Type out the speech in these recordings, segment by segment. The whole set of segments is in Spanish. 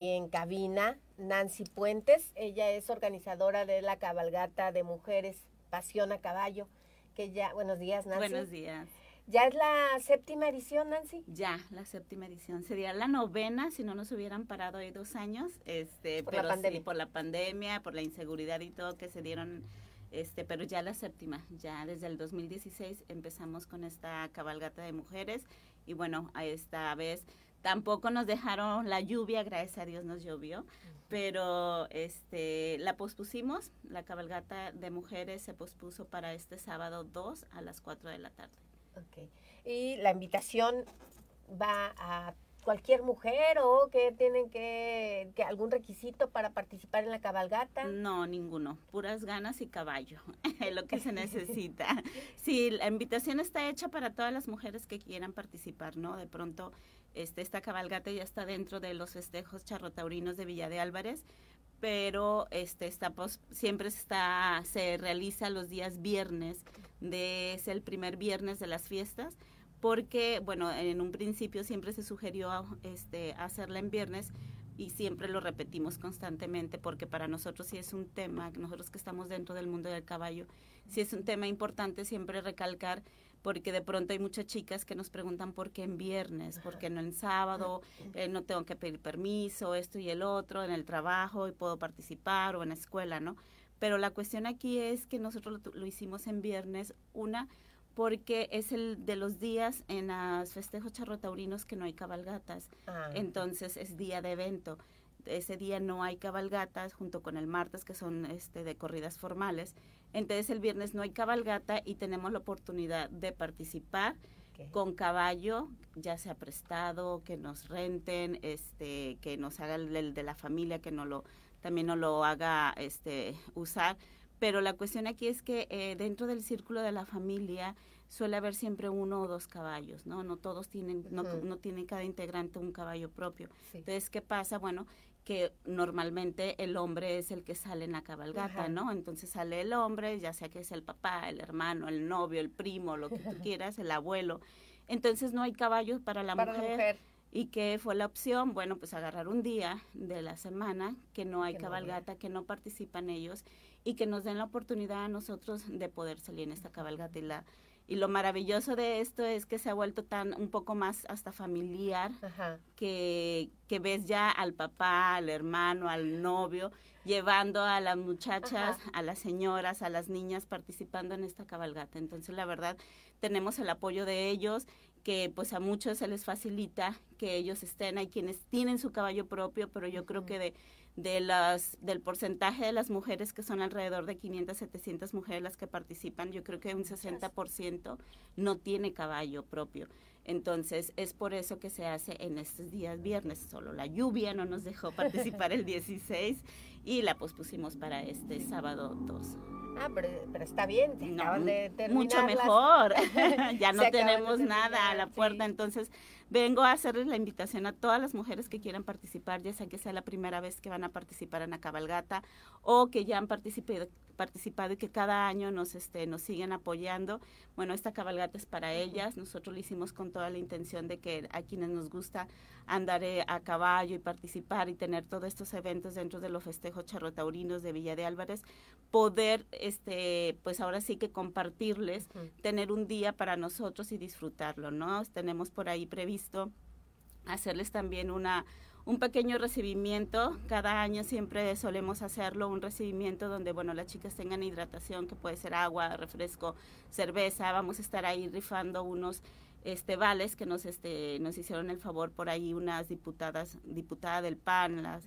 en cabina Nancy Puentes. Ella es organizadora de la cabalgata de mujeres Pasión a Caballo. Que ya, buenos días, Nancy. Buenos días. ¿Ya es la séptima edición, Nancy? Ya, la séptima edición. Sería la novena si no nos hubieran parado ahí dos años. Este, Por pero la pandemia. Sí, por la pandemia, por la inseguridad y todo que se dieron. Este, pero ya la séptima, ya desde el 2016 empezamos con esta cabalgata de mujeres y bueno, a esta vez tampoco nos dejaron la lluvia, gracias a Dios nos llovió, pero este la pospusimos, la cabalgata de mujeres se pospuso para este sábado 2 a las 4 de la tarde. Ok. ¿Y la invitación va a cualquier mujer o que tienen que, que algún requisito para participar en la cabalgata? No, ninguno. Puras ganas y caballo, es lo que se necesita. Sí, la invitación está hecha para todas las mujeres que quieran participar, ¿no? De pronto, este, esta cabalgata ya está dentro de los festejos charrotaurinos de Villa de Álvarez, pero este está pos- siempre está se realiza los días viernes, de, es el primer viernes de las fiestas porque bueno en un principio siempre se sugirió este hacerla en viernes y siempre lo repetimos constantemente porque para nosotros sí es un tema nosotros que estamos dentro del mundo del caballo sí es un tema importante siempre recalcar porque de pronto hay muchas chicas que nos preguntan por qué en viernes, por qué no en sábado, eh, no tengo que pedir permiso, esto y el otro, en el trabajo y puedo participar o en la escuela, ¿no? Pero la cuestión aquí es que nosotros lo, hicimos en viernes, una, porque es el de los días en los festejos charrotaurinos que no hay cabalgatas. Ah, Entonces es día de evento. Ese día no hay cabalgatas junto con el martes que son este de corridas formales. Entonces el viernes no hay cabalgata y tenemos la oportunidad de participar con caballo, ya sea prestado, que nos renten, este, que nos haga el, el de la familia, que no lo, también no lo haga este, usar. Pero la cuestión aquí es que eh, dentro del círculo de la familia suele haber siempre uno o dos caballos, ¿no? No todos tienen, no, no tiene cada integrante un caballo propio. Sí. Entonces, ¿qué pasa? Bueno, que normalmente el hombre es el que sale en la cabalgata, Ajá. ¿no? Entonces sale el hombre, ya sea que es el papá, el hermano, el novio, el primo, lo que tú quieras, el abuelo. Entonces no hay caballos para la Para mujer. la mujer. ¿Y qué fue la opción? Bueno, pues agarrar un día de la semana que no hay Que no cabalgata, que no participan ellos y que nos den la oportunidad a nosotros de poder salir en esta cabalgata. Y, la, y lo maravilloso de esto es que se ha vuelto tan un poco más hasta familiar Ajá. que, que ves ya al papá, al hermano, al novio, llevando a las muchachas, Ajá. a las señoras, a las niñas participando en esta cabalgata. Entonces, la verdad, tenemos el apoyo de ellos, que pues a muchos se les facilita que ellos estén, hay quienes tienen su caballo propio, pero yo creo que de, de las, del porcentaje de las mujeres, que son alrededor de 500, 700 mujeres las que participan, yo creo que un 60% no tiene caballo propio. Entonces, es por eso que se hace en estos días viernes. Solo la lluvia no nos dejó participar el 16 y la pospusimos para este sábado 2. Ah, pero, pero está bien, No, acaban de terminar. Mucho las- mejor. ya no tenemos nada a la puerta. sí. Entonces, vengo a hacerles la invitación a todas las mujeres que quieran participar, ya sea que sea la primera vez que van a participar en la cabalgata o que ya han participado participado y que cada año nos este nos siguen apoyando. Bueno, esta cabalgata es para ellas. Nosotros lo hicimos con toda la intención de que a quienes nos gusta andar eh, a caballo y participar y tener todos estos eventos dentro de los festejos charrotaurinos de Villa de Álvarez, poder este pues ahora sí que compartirles tener un día para nosotros y disfrutarlo, ¿no? Tenemos por ahí previsto hacerles también una un pequeño recibimiento, cada año siempre solemos hacerlo, un recibimiento donde, bueno, las chicas tengan hidratación, que puede ser agua, refresco, cerveza, vamos a estar ahí rifando unos este vales que nos este nos hicieron el favor por ahí unas diputadas, diputada del PAN, las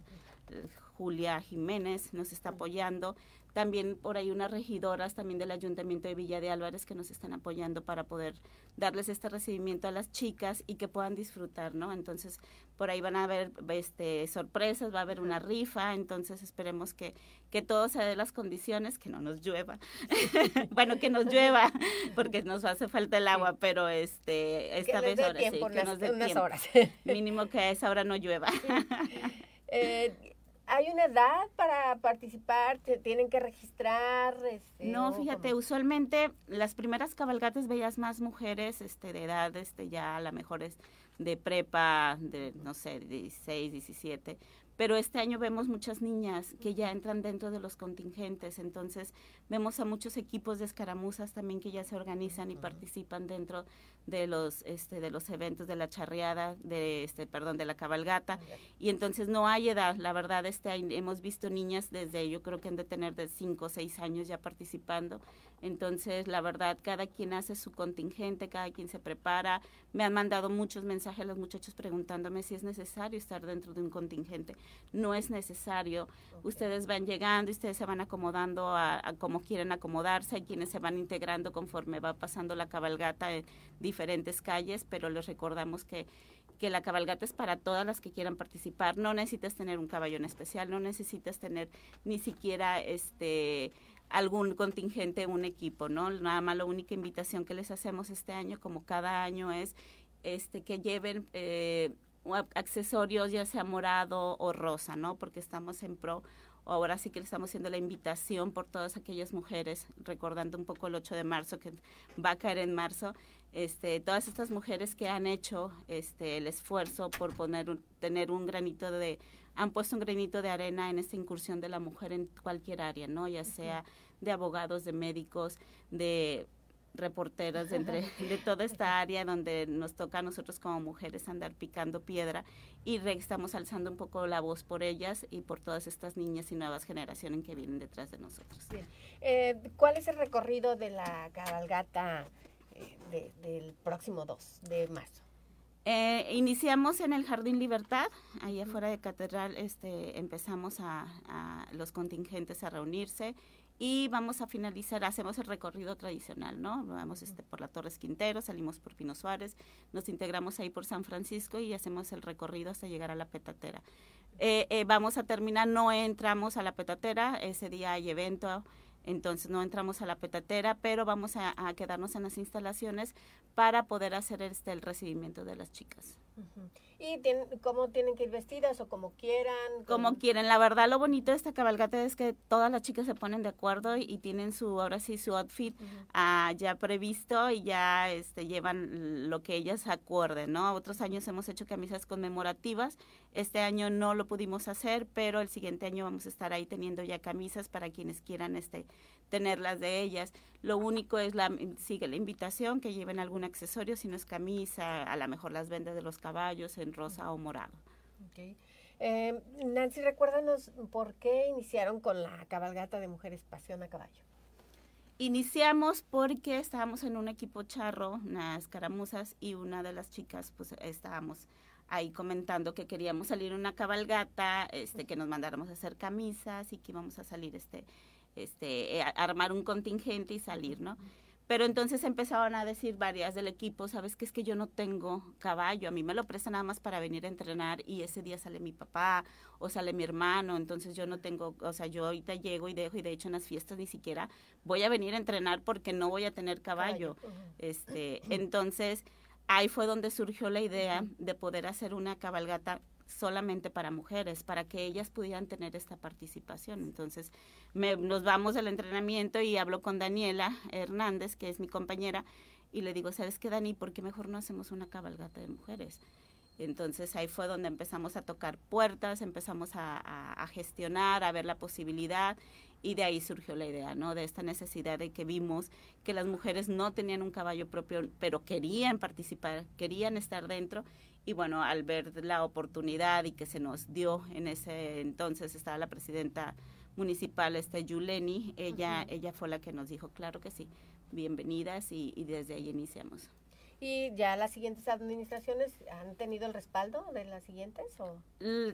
eh, Julia Jiménez nos está apoyando, también por ahí unas regidoras también del Ayuntamiento de Villa de Álvarez que nos están apoyando para poder darles este recibimiento a las chicas y que puedan disfrutar, ¿no? Entonces, por ahí van a haber este sorpresas, va a haber una rifa, entonces esperemos que, que todo se dé las condiciones, que no nos llueva. bueno, que nos llueva, porque nos hace falta el agua, pero este esta que vez ahora sí, que unas, nos dé unas tiempo. horas. Mínimo que a esa hora no llueva. Eh, ¿Hay una edad para participar? ¿Se tienen que registrar? Este, No, fíjate, cómo? usualmente las primeras cabalgatas veías más mujeres este, de edad, este, ya a lo mejor es de prepa, de no sé, 16, 17, pero este año vemos muchas niñas que ya entran dentro de los contingentes, entonces vemos a muchos equipos de escaramuzas también que ya se organizan y participan dentro de los este de los eventos de la charreada de este perdón de la cabalgata. Y entonces no hay edad la verdad este hemos visto niñas desde yo creo que han de tener de 5 o 6 años ya participando. Entonces la verdad cada quien hace su contingente cada quien se prepara. Me han mandado muchos mensajes los muchachos preguntándome si es necesario estar dentro de un contingente no es necesario ustedes van llegando y ustedes se van acomodando a, como quieren acomodarse hay quienes se van integrando conforme va pasando la cabalgata en diferentes calles, pero les recordamos que, que la cabalgata es para todas las que quieran participar. No necesitas tener un caballo en especial, no necesitas tener ni siquiera este algún contingente, un equipo, ¿no? Nada más la única invitación que les hacemos este año, como cada año, es este que lleven eh, accesorios, ya sea morado o rosa, ¿no? Porque estamos en pro ahora sí que le estamos haciendo la invitación por todas aquellas mujeres, recordando un poco el 8 de marzo, que va a caer en marzo, este, todas estas mujeres que han hecho este, el esfuerzo por poner, tener un granito de, han puesto un granito de arena en esta incursión de la mujer en cualquier área, ¿no? Ya sea de abogados, de médicos, de reporteras de, entre, de toda esta área donde nos toca a nosotros como mujeres andar picando piedra y estamos alzando un poco la voz por ellas y por todas estas niñas y nuevas generaciones que vienen detrás de nosotros. Eh, ¿Cuál es el recorrido de la cabalgata eh, del próximo 2 de marzo? Eh, iniciamos en el Jardín Libertad, ahí afuera de Catedral este, empezamos a, a los contingentes a reunirse y vamos a finalizar, hacemos el recorrido tradicional, ¿no? Vamos este, por la Torres Quintero, salimos por Pino Suárez, nos integramos ahí por San Francisco y hacemos el recorrido hasta llegar a la petatera. Eh, eh, vamos a terminar, no entramos a la petatera, ese día hay evento, entonces no entramos a la petatera, pero vamos a, quedarnos en las instalaciones para poder hacer este, el recibimiento de las chicas. ¿Y tienen, cómo tienen que ir vestidas o como quieran? Como quieren. La verdad, lo bonito de esta cabalgata es que todas las chicas se ponen de acuerdo y, tienen su, ahora sí, su outfit ah, ya previsto y ya este, llevan lo que ellas acuerden, ¿no? Otros años hemos hecho camisas conmemorativas. Este año no lo pudimos hacer, pero el siguiente año vamos a estar ahí teniendo ya camisas para quienes quieran este, tenerlas de ellas. Lo único es la sigue la invitación que lleven algún accesorio, si no es camisa, a lo mejor las vendas de los caballos en rosa o morado. Eh, Nancy, recuérdanos por qué iniciaron con la cabalgata de mujeres Pasión a Caballo. Iniciamos porque estábamos en un equipo charro, unas caramuzas, y una de las chicas, pues estábamos ahí comentando que queríamos salir una cabalgata, este, que nos mandáramos a hacer camisas y que íbamos a salir este este, eh, armar un contingente y salir, ¿no? Pero entonces empezaron a decir varias del equipo, sabes que es que yo no tengo caballo, a mí me lo prestan nada más para venir a entrenar y ese día sale mi papá o sale mi hermano, entonces yo no tengo, o sea, yo ahorita llego y dejo y de hecho en las fiestas ni siquiera voy a venir a entrenar porque no voy a tener caballo. Este, entonces ahí fue donde surgió la idea de poder hacer una cabalgata solamente para mujeres, para que ellas pudieran tener esta participación. Entonces, nos vamos al entrenamiento y hablo con Daniela Hernández, que es mi compañera, y le digo, ¿sabes qué, Dani? ¿Por qué mejor no hacemos una cabalgata de mujeres? Entonces ahí fue donde empezamos a tocar puertas, empezamos a, gestionar, a ver la posibilidad y de ahí surgió la idea, ¿no? De esta necesidad de que vimos que las mujeres no tenían un caballo propio, pero querían participar, querían estar dentro y bueno, al ver la oportunidad y que se nos dio en ese entonces, estaba la presidenta municipal, esta Yuleni, ella, ella fue la que nos dijo, claro que sí, bienvenidas y, y desde ahí iniciamos. ¿Y ya las siguientes administraciones han tenido el respaldo de las siguientes? O?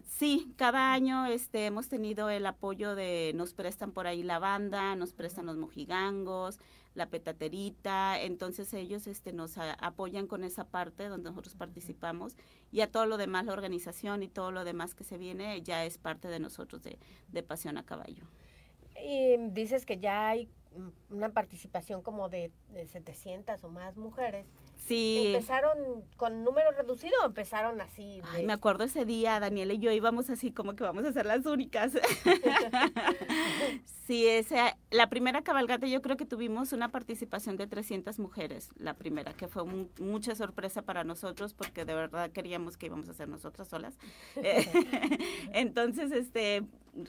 Sí, cada año este, hemos tenido el apoyo de, nos prestan por ahí la banda, nos prestan los mojigangos, la petaterita, entonces ellos este, nos apoyan con esa parte donde nosotros participamos y a todo lo demás, la organización y todo lo demás que se viene ya es parte de nosotros de, de Pasión a Caballo. Y dices que ya hay una participación como de, de 700 o más mujeres Sí. ¿Empezaron con número reducido o empezaron así? Ay, me acuerdo ese día, Daniel y yo íbamos así como que vamos a ser las únicas. sí, ese, la primera cabalgata yo creo que tuvimos una participación de 300 mujeres, la primera, que fue mucha sorpresa para nosotros porque de verdad queríamos que íbamos a ser nosotras solas. Entonces, este,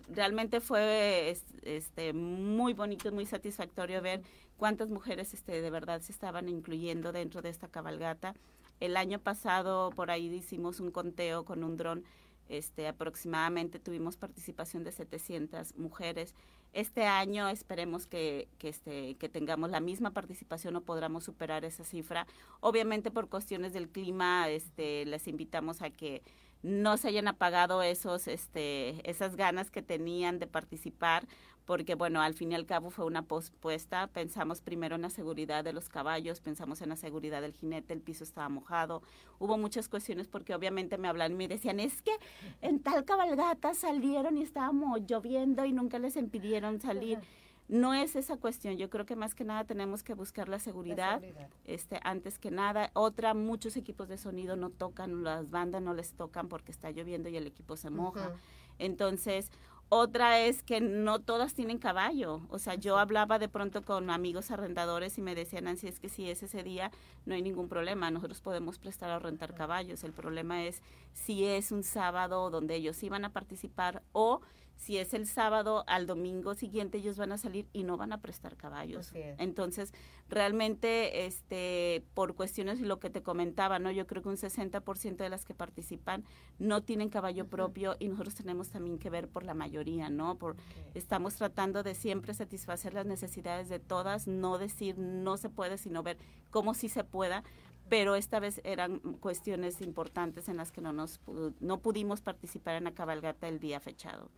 realmente fue este, muy bonito, muy satisfactorio ver cuántas mujeres este, de verdad se estaban incluyendo dentro de esta cabalgata. El año pasado por ahí hicimos un conteo con un dron, este, aproximadamente tuvimos participación de 700 mujeres. Este año esperemos que, que, este, que tengamos la misma participación o podamos superar esa cifra. Obviamente por cuestiones del clima, este, les invitamos a que no se hayan apagado esos, este, esas ganas que tenían de participar, porque bueno, al fin y al cabo fue una pospuesta. Pensamos primero en la seguridad de los caballos, pensamos en la seguridad del jinete, el piso estaba mojado. Hubo muchas cuestiones porque obviamente me hablan y me decían, es que en tal cabalgata salieron y estábamos lloviendo y nunca les impidieron salir. No es esa cuestión, yo creo que más que nada tenemos que buscar la seguridad, este antes que nada. Otra, muchos equipos de sonido no tocan, las bandas no les tocan porque está lloviendo y el equipo se moja. Entonces, otra es que no todas tienen caballo. O sea, yo hablaba de pronto con amigos arrendadores y me decían, así es que si es ese día, no hay ningún problema. Nosotros podemos prestar a rentar caballos. El problema es si es un sábado donde ellos iban a participar o si es el sábado, al domingo siguiente ellos van a salir y no van a prestar caballos. Entonces, realmente, este, por cuestiones, lo que te comentaba, ¿no? Yo creo que un 60% de las que participan no tienen caballo propio y nosotros tenemos también que ver por la mayoría, ¿no? Por, Estamos tratando de siempre satisfacer las necesidades de todas, no decir no se puede, sino ver cómo sí se pueda, pero esta vez eran cuestiones importantes en las que no, nos, no pudimos participar en la cabalgata el día fechado.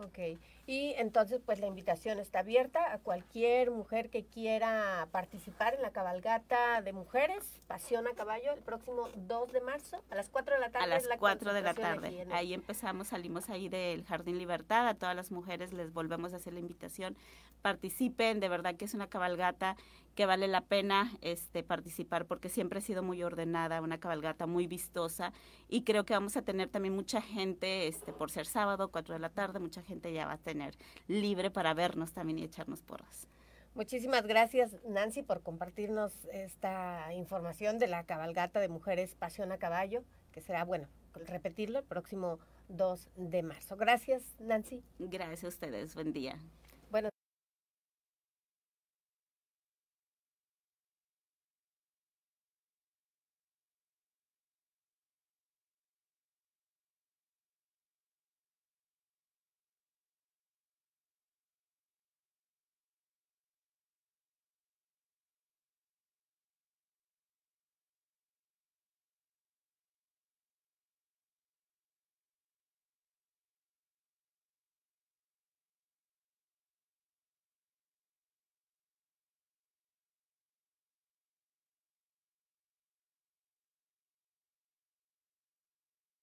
Okay. Y entonces pues la invitación está abierta a cualquier mujer que quiera participar en la cabalgata de mujeres, Pasión a Caballo, el próximo 2 de marzo a las 4 de la tarde. A las 4 de la tarde, ahí empezamos, salimos ahí del Jardín Libertad, a todas las mujeres les volvemos a hacer la invitación, participen, de verdad que es una cabalgata que vale la pena este participar porque siempre ha sido muy ordenada, una cabalgata muy vistosa y creo que vamos a tener también mucha gente, este por ser sábado, 4 de la tarde, mucha gente ya va a tener libre para vernos también y echarnos porras. Muchísimas gracias Nancy por compartirnos esta información de la cabalgata de mujeres Pasión a Caballo, que será, bueno, repetirlo el próximo 2 de marzo. Gracias Nancy. Gracias a ustedes, buen día.